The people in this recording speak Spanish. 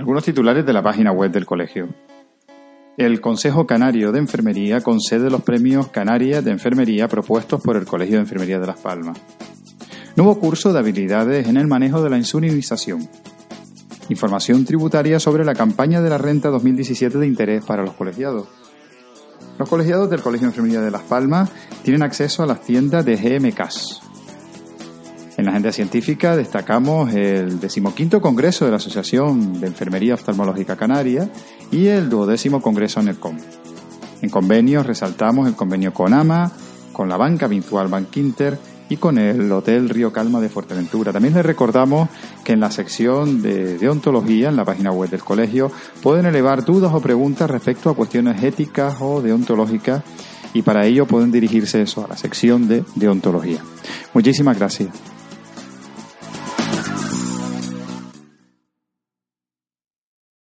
Algunos titulares de la página web del colegio. El Consejo Canario de Enfermería concede los premios Canarias de Enfermería propuestos por el Colegio de Enfermería de Las Palmas. Nuevo curso de habilidades en el manejo de la insunización. Información tributaria sobre la campaña de la renta 2017 de interés para los colegiados. Los colegiados del Colegio de Enfermería de Las Palmas tienen acceso a las tiendas de GMCAS. En la agenda científica destacamos el decimoquinto Congreso de la Asociación de Enfermería Oftalmológica Canaria y el duodécimo Congreso NERCOM. En convenios resaltamos el convenio con AMA, con la banca virtual Bankinter y con el Hotel Río Calma de Fuerteventura. También les recordamos que en la sección de deontología, en la página web del colegio, pueden elevar dudas o preguntas respecto a cuestiones éticas o deontológicas y para ello pueden dirigirse eso a la sección de deontología. Muchísimas gracias.